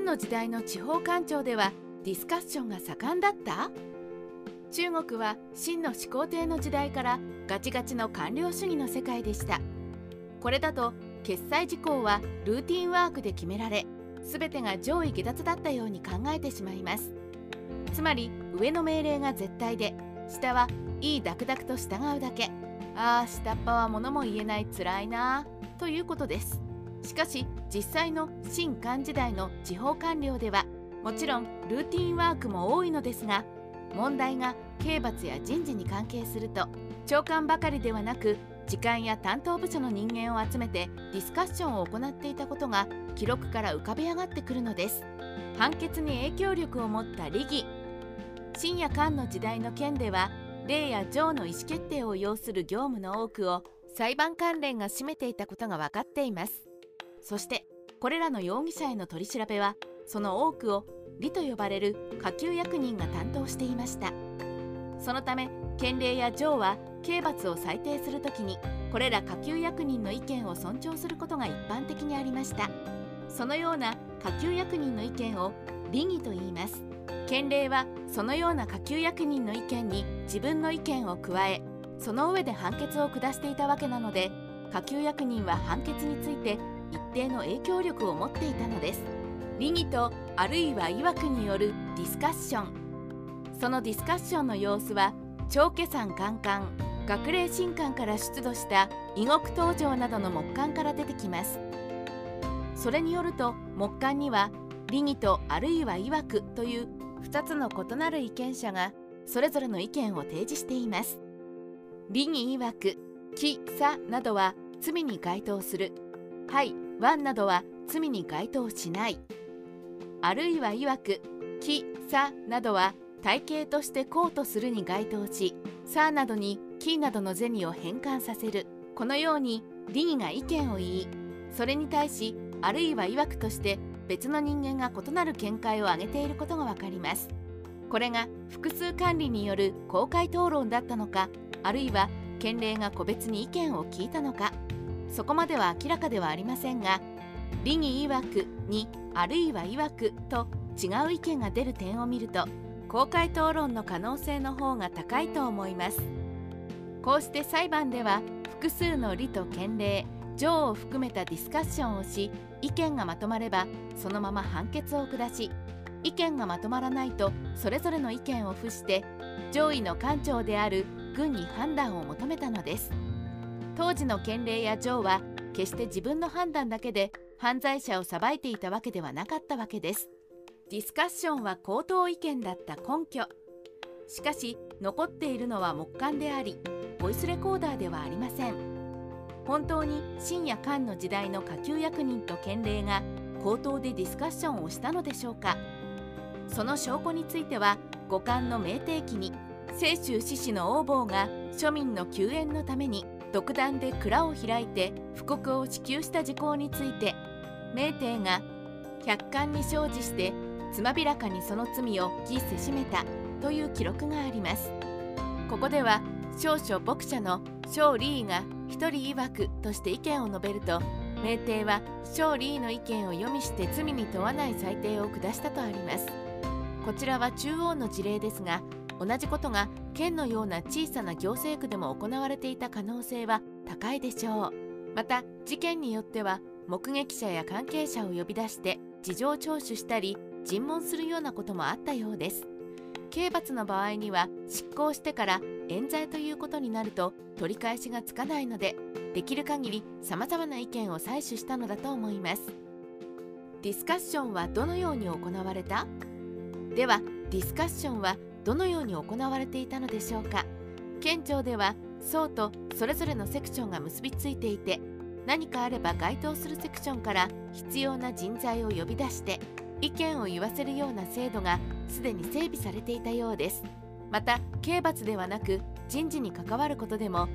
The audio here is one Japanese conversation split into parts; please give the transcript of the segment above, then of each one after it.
漢の時代の地方官庁ではディスカッションが盛んだった？中国は秦の始皇帝の時代からガチガチの官僚主義の世界でした。これだと決済事項はルーティンワークで決められ全てが上位下達だったように考えてしまいます。つまり上の命令が絶対で下はいいダクダクと従うだけ。ああ下っ端は物も言えないつらいなということです。しかし実際の新漢時代の地方官僚ではもちろんルーティンワークも多いのですが問題が刑罰や人事に関係すると長官ばかりではなく時間や担当部署の人間を集めてディスカッションを行っていたことが記録から浮かび上がってくるのです。判決に影響力を持った利義。深夜漢の時代の件では霊や上の意思決定を要する業務の多くを裁判関連が占めていたことが分かっています。そしてこれらの容疑者への取り調べはその多くを理と呼ばれる下級役人が担当していました。そのため県令や上は刑罰を裁定するときにこれら下級役人の意見を尊重することが一般的にありました。そのような下級役人の意見を利義と言います。県令はそのような下級役人の意見に自分の意見を加えその上で判決を下していたわけなので下級役人は判決について一定の影響力を持っていたのです。利義とあるいは曰くによるディスカッション。そのディスカッションの様子は長家山カンカン学齢新館から出土した異国登場などの木簡から出てきます。それによると木簡には利義とあるいは曰くという2つの異なる意見者がそれぞれの意見を提示しています。利義曰くきさなどは罪に該当する。はいワンなどは罪に該当しない。あるいは曰くきさなどは体系としてこうとするに該当しさなどにキなどの銭を変換させる。このように利義が意見を言いそれに対しあるいは曰くとして別の人間が異なる見解を挙げていることがわかります。これが複数管理による公開討論だったのかあるいは県令が個別に意見を聞いたのか。そこまでは明らかではありませんが利義曰くにあるいは曰くと違う意見が出る点を見ると公開討論の可能性の方が高いと思います。こうして裁判では複数の利と県令上を含めたディスカッションをし意見がまとまればそのまま判決を下し意見がまとまらないとそれぞれの意見を付して上位の官庁である軍に判断を求めたのです。当時の県令や上は決して自分の判断だけで犯罪者を裁いていたわけではなかったわけです。ディスカッションは口頭意見だった根拠。しかし残っているのは木簡でありボイスレコーダーではありません。本当に深夜漢の時代の下級役人と県令が口頭でディスカッションをしたのでしょうか。その証拠については五冠の明定期に清州志士の王坊が庶民の救援のために独断で蔵を開いて布告を支給した事項について明帝が百貫に生じしてつまびらかにその罪を義せしめたという記録があります。ここでは少々牧者の小李が一人曰くとして意見を述べると明帝は小李の意見を読みして罪に問わない裁定を下したとあります。こちらは中央の事例ですが同じことが県のような小さな行政区でも行われていた可能性は高いでしょう。また事件によっては目撃者や関係者を呼び出して事情聴取したり尋問するようなこともあったようです。刑罰の場合には執行してから冤罪ということになると取り返しがつかないのでできる限りさまざまな意見を採取したのだと思います。ディスカッションはどのように行われた？ではディスカッションはどのように行われていたのでしょうか。県庁では層とそれぞれのセクションが結びついていて何かあれば該当するセクションから必要な人材を呼び出して意見を言わせるような制度がすでに整備されていたようです。また刑罰ではなく人事に関わることでも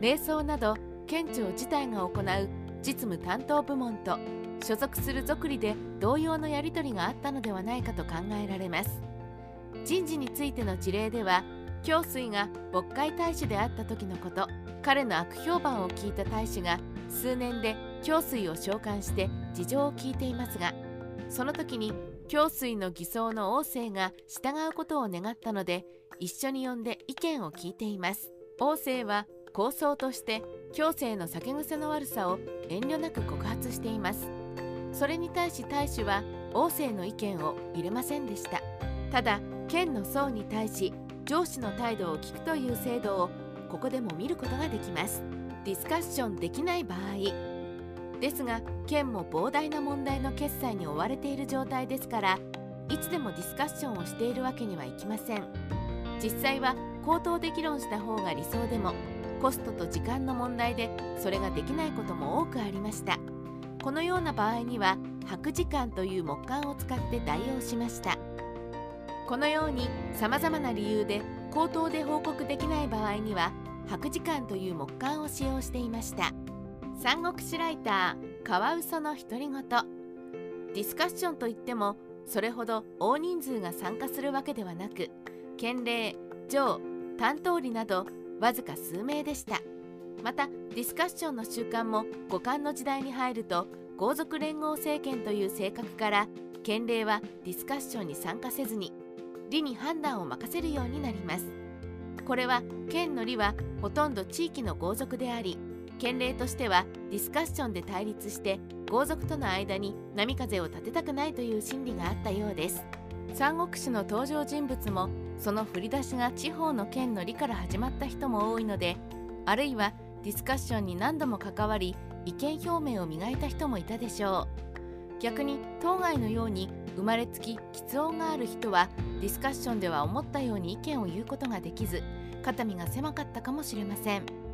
霊装など県庁自体が行う実務担当部門と所属する属理で同様のやり取りがあったのではないかと考えられます。人事についての事例では京水が渤海大使であった時のこと彼の悪評判を聞いた大使が数年で京水を召喚して事情を聞いていますがその時に教水の偽装の王政が従うことを願ったので一緒に呼んで意見を聞いています。王政は構想として教政の酒癖の悪さを遠慮なく告発しています。それに対し大使は王政の意見を入れませんでした。ただ県の層に対し上司の態度を聞くという制度をここでも見ることができます。ディスカッションできない場合。ですが県も膨大な問題の決済に追われている状態ですからいつでもディスカッションをしているわけにはいきません。実際は口頭で議論した方が理想でもコストと時間の問題でそれができないことも多くありました。このような場合には白時間という木簡を使って代用しました。このようにさまざまな理由で口頭で報告できない場合には白時間という木簡を使用していました。三国志ライターカワウソの独り言ディスカッションといってもそれほど大人数が参加するわけではなく県令上担当理などわずか数名でしたまたディスカッションの習慣も五冠の時代に入ると皇族連合政権という性格から県令はディスカッションに参加せずに理に判断を任せるようになります。これは県の理はほとんど地域の豪族であり県令としてはディスカッションで対立して豪族との間に波風を立てたくないという心理があったようです。三国志の登場人物もその振り出しが地方の県の利から始まった人も多いのであるいはディスカッションに何度も関わり意見表明を磨いた人もいたでしょう。逆に当該のように生まれつき喫音がある人はディスカッションでは思ったように意見を言うことができず肩身が狭かったかもしれません。